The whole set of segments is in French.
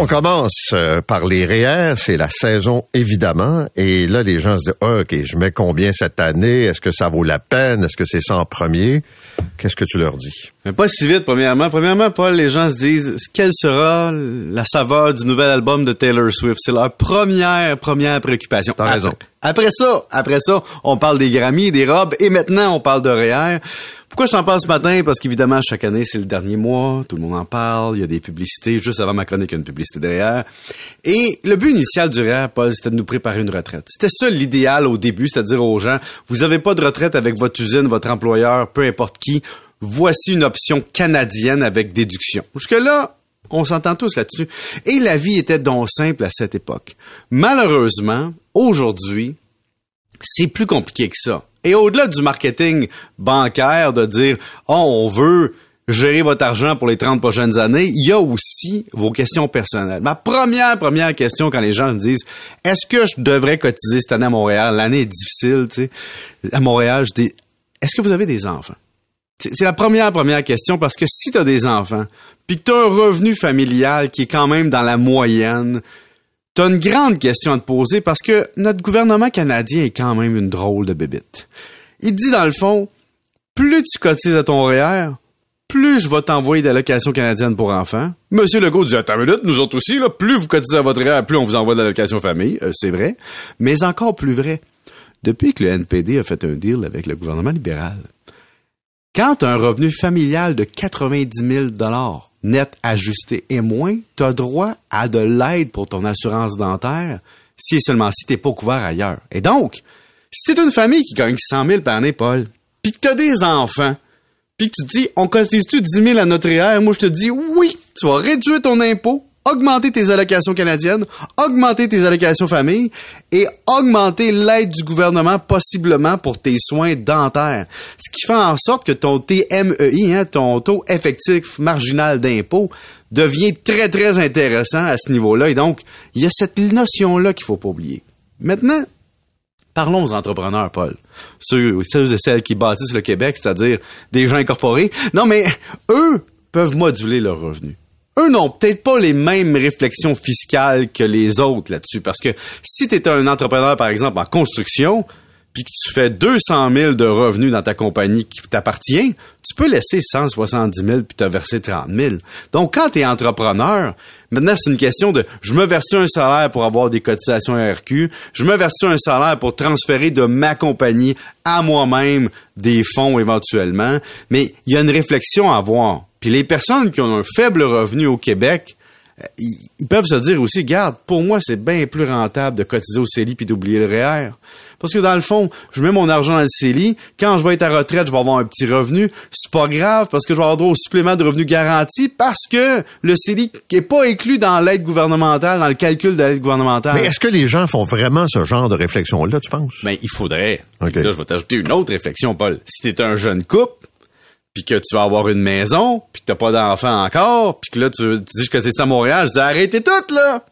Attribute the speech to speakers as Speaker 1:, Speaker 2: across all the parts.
Speaker 1: On commence euh, par les REER, c'est la saison évidemment, et là les gens se disent ah, ok, je mets combien cette année? Est-ce que ça vaut la peine? Est-ce que c'est ça en premier? Qu'est-ce que tu leur dis?
Speaker 2: Mais pas si vite, premièrement. Premièrement, Paul, les gens se disent quelle sera la saveur du nouvel album de Taylor Swift? C'est leur première, première préoccupation.
Speaker 1: T'as raison.
Speaker 2: Après, après ça, après ça, on parle des Grammys, des robes, et maintenant on parle de REER. Pourquoi je t'en parle ce matin? Parce qu'évidemment, chaque année, c'est le dernier mois, tout le monde en parle, il y a des publicités. Juste avant ma chronique, il y a une publicité derrière. Et le but initial du REER, Paul, c'était de nous préparer une retraite. C'était ça l'idéal au début, c'est-à-dire aux gens, vous avez pas de retraite avec votre usine, votre employeur, peu importe qui. Voici une option canadienne avec déduction. Jusque-là, on s'entend tous là-dessus. Et la vie était donc simple à cette époque. Malheureusement, aujourd'hui, c'est plus compliqué que ça. Et au-delà du marketing bancaire, de dire, oh, on veut gérer votre argent pour les 30 prochaines années, il y a aussi vos questions personnelles. Ma première, première question quand les gens me disent, est-ce que je devrais cotiser cette année à Montréal? L'année est difficile, tu sais. À Montréal, je dis, est-ce que vous avez des enfants? C'est la première, première question parce que si tu as des enfants, puis que tu as un revenu familial qui est quand même dans la moyenne, tu as une grande question à te poser parce que notre gouvernement canadien est quand même une drôle de bébite. Il dit dans le fond, plus tu cotises à ton REER, plus je vais t'envoyer d'allocations canadiennes pour enfants. Monsieur Legault dit, attends une minute, nous autres aussi, là, plus vous cotisez à votre REER, plus on vous envoie de l'allocation famille. Euh, c'est vrai. Mais encore plus vrai, depuis que le NPD a fait un deal avec le gouvernement libéral, quand tu as un revenu familial de 90 000 net ajusté et moins, tu as droit à de l'aide pour ton assurance dentaire si et seulement si tu pas couvert ailleurs. Et donc, si tu une famille qui gagne 100 000 par année, Paul, puis que tu as des enfants, puis que tu te dis, on cotise-tu 10 000 à notre REER? Moi, je te dis, oui, tu vas réduire ton impôt, augmenter tes allocations canadiennes, augmenter tes allocations famille et augmenter l'aide du gouvernement possiblement pour tes soins dentaires. Ce qui fait en sorte que ton TMEI, hein, ton taux effectif marginal d'impôt, devient très, très intéressant à ce niveau-là. Et donc, il y a cette notion-là qu'il faut pas oublier. Maintenant, Parlons aux entrepreneurs, Paul. Ceux, ceux et celles qui bâtissent le Québec, c'est-à-dire des gens incorporés. Non, mais eux peuvent moduler leurs revenus eux n'ont peut-être pas les mêmes réflexions fiscales que les autres là-dessus. Parce que si tu es un entrepreneur, par exemple, en construction, puis que tu fais 200 000 de revenus dans ta compagnie qui t'appartient, tu peux laisser 170 000 puis te verser 30 000. Donc, quand tu es entrepreneur, maintenant, c'est une question de je me verse un salaire pour avoir des cotisations RQ, je me verse un salaire pour transférer de ma compagnie à moi-même des fonds éventuellement, mais il y a une réflexion à avoir. Puis les personnes qui ont un faible revenu au Québec, euh, ils, peuvent se dire aussi, garde, pour moi, c'est bien plus rentable de cotiser au CELI puis d'oublier le REER. Parce que dans le fond, je mets mon argent dans le CELI. Quand je vais être à retraite, je vais avoir un petit revenu. C'est pas grave parce que je vais avoir droit au supplément de revenu garanti parce que le CELI n'est pas inclus dans l'aide gouvernementale, dans le calcul de l'aide gouvernementale.
Speaker 1: Mais est-ce que les gens font vraiment ce genre de réflexion-là, tu penses?
Speaker 2: Ben, il faudrait.
Speaker 1: OK.
Speaker 2: Là, je vais t'ajouter une autre réflexion, Paul. Si t'es un jeune couple, puis que tu vas avoir une maison, puis que t'as pas d'enfant encore, puis que là, tu, tu dis que c'est ça Montréal, je dis arrêtez tout, là!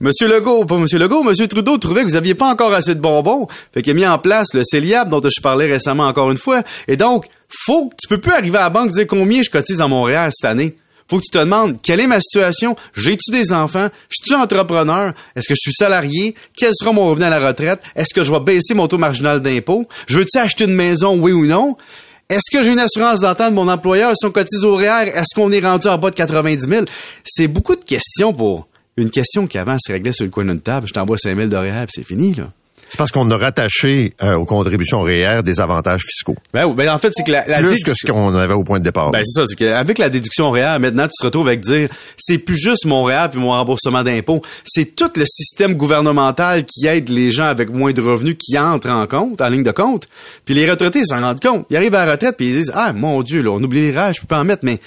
Speaker 2: Monsieur Legault, pas Monsieur Legault, Monsieur Trudeau trouvait que vous aviez pas encore assez de bonbons. Fait qu'il a mis en place le CELIAP dont je parlais récemment encore une fois. Et donc, faut que tu peux plus arriver à la banque et dire combien je cotise à Montréal cette année. Faut que tu te demandes quelle est ma situation, j'ai-tu des enfants, je suis entrepreneur, est-ce que je suis salarié, quel sera mon revenu à la retraite, est-ce que je vais baisser mon taux marginal d'impôt, je veux-tu acheter une maison, oui ou non, est-ce que j'ai une assurance dentaire de mon employeur si on cotise au REER, est-ce qu'on est rendu en bas de 90 000? C'est beaucoup de questions pour une question qui avant se réglait sur le coin d'une table, je t'envoie 5 000 de REER, c'est fini, là.
Speaker 1: C'est parce qu'on a rattaché euh, aux contributions REER des avantages fiscaux.
Speaker 2: Ben, ben en fait, c'est que la, la
Speaker 1: Plus que ce qu'on avait au point de départ.
Speaker 2: Ben, c'est ça, c'est qu'avec la déduction REER, maintenant, tu te retrouves avec dire, c'est plus juste mon REER puis mon remboursement d'impôts. C'est tout le système gouvernemental qui aide les gens avec moins de revenus qui entrent en compte, en ligne de compte. Puis les retraités ils s'en rendent compte. Ils arrivent à la retraite puis ils disent, ah, mon Dieu, là, on oublie les REER, je peux pas en mettre, mais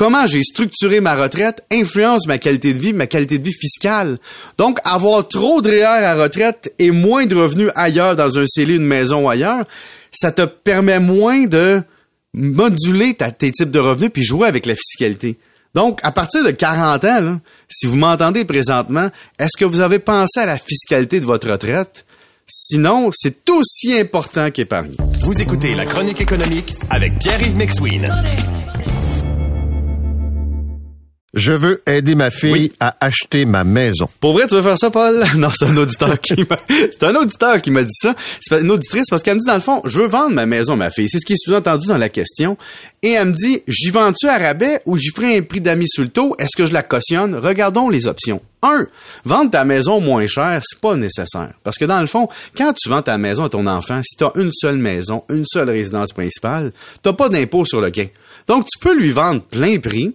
Speaker 2: comment j'ai structuré ma retraite influence ma qualité de vie, ma qualité de vie fiscale. Donc, avoir trop de REER à retraite et moins de revenus ailleurs dans un CELI, une maison ou ailleurs, ça te permet moins de moduler ta- tes types de revenus puis jouer avec la fiscalité. Donc, à partir de 40 ans, si vous m'entendez présentement, est-ce que vous avez pensé à la fiscalité de votre retraite? Sinon, c'est aussi important qu'épargner.
Speaker 3: Vous écoutez La Chronique économique avec Pierre-Yves McSween.
Speaker 1: Je veux aider ma fille
Speaker 2: Oui.
Speaker 1: à acheter ma maison.
Speaker 2: Pour vrai, tu veux faire ça, Paul? Non, c'est un auditeur qui m'a, c'est un auditeur qui m'a dit ça. C'est une auditrice parce qu'elle me dit, dans le fond, je veux vendre ma maison à ma fille. C'est ce qui est sous-entendu dans la question. Et elle me dit, j'y vends-tu à rabais ou j'y ferai un prix d'amis sur le taux? Est-ce que je la cautionne? Regardons les options. Un, vendre ta maison moins cher, c'est pas nécessaire. Parce que dans le fond, quand tu vends ta maison à ton enfant, si tu as une seule maison, une seule résidence principale, t'as pas d'impôt sur le gain. Donc, tu peux lui vendre plein prix,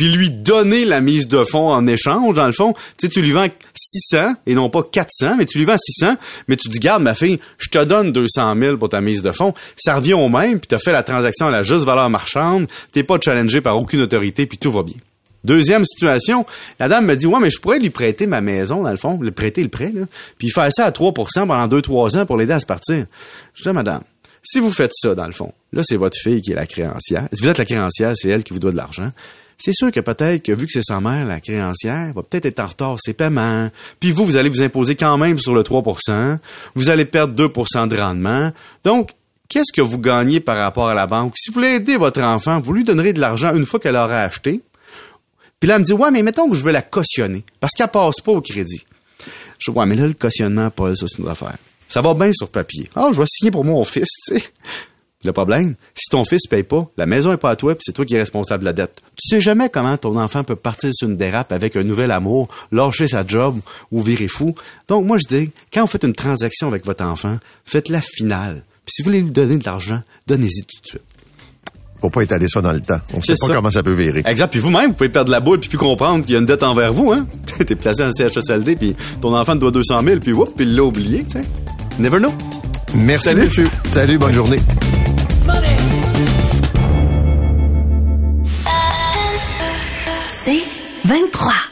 Speaker 2: puis lui donner la mise de fonds en échange, dans le fond. Tu sais, tu lui vends 600 et non pas 400, mais tu lui vends 600, mais tu dis, garde ma fille, je te donne 200 000 pour ta mise de fonds. Ça revient au même, puis tu as fait la transaction à la juste valeur marchande, t'es pas challengé par aucune autorité, puis tout va bien. Deuxième situation, la dame me dit, ouais, mais je pourrais lui prêter ma maison, dans le fond, lui prêter le prêt, puis faire ça à 3% pendant 2-3 ans pour l'aider à se partir. Je dis, madame, si vous faites ça, dans le fond, là, c'est votre fille qui est la créancière. Si vous êtes la créancière, c'est elle qui vous doit de l'argent. C'est sûr que peut-être que vu que c'est sa mère, la créancière, va peut-être être en retard ses paiements. Puis vous, vous allez vous imposer quand même sur le 3% Vous allez perdre 2% de rendement. Donc, qu'est-ce que vous gagnez par rapport à la banque? Si vous voulez aider votre enfant, vous lui donnerez de l'argent une fois qu'elle aura acheté. Puis là, elle me dit, ouais, mais mettons que je veux la cautionner. Parce qu'elle passe pas au crédit. Je dis, ouais, mais là, le cautionnement, Paul, ça, c'est une affaire. Ça va bien sur papier. Ah, je vais signer pour mon fils, tu sais. Le problème, si ton fils paye pas, la maison est pas à toi, puis c'est toi qui es responsable de la dette. Tu sais jamais comment ton enfant peut partir sur une dérape avec un nouvel amour, lâcher sa job ou virer fou. Donc moi je dis, quand vous faites une transaction avec votre enfant, faites-la finale. Puis si vous voulez lui donner de l'argent, donnez-y tout de suite.
Speaker 1: Faut pas étaler ça dans le temps. On sait
Speaker 2: C'est
Speaker 1: pas
Speaker 2: ça.
Speaker 1: comment ça peut virer.
Speaker 2: Exact. Puis vous-même, vous pouvez perdre la boule puis plus comprendre qu'il y a une dette envers vous, hein. T'es placé en CHSLD puis ton enfant te doit 200 000 puis whoop, puis il l'a oublié, sais. Never know.
Speaker 1: Merci,
Speaker 2: Salut.
Speaker 1: monsieur. Salut, bonne journée.
Speaker 4: 23.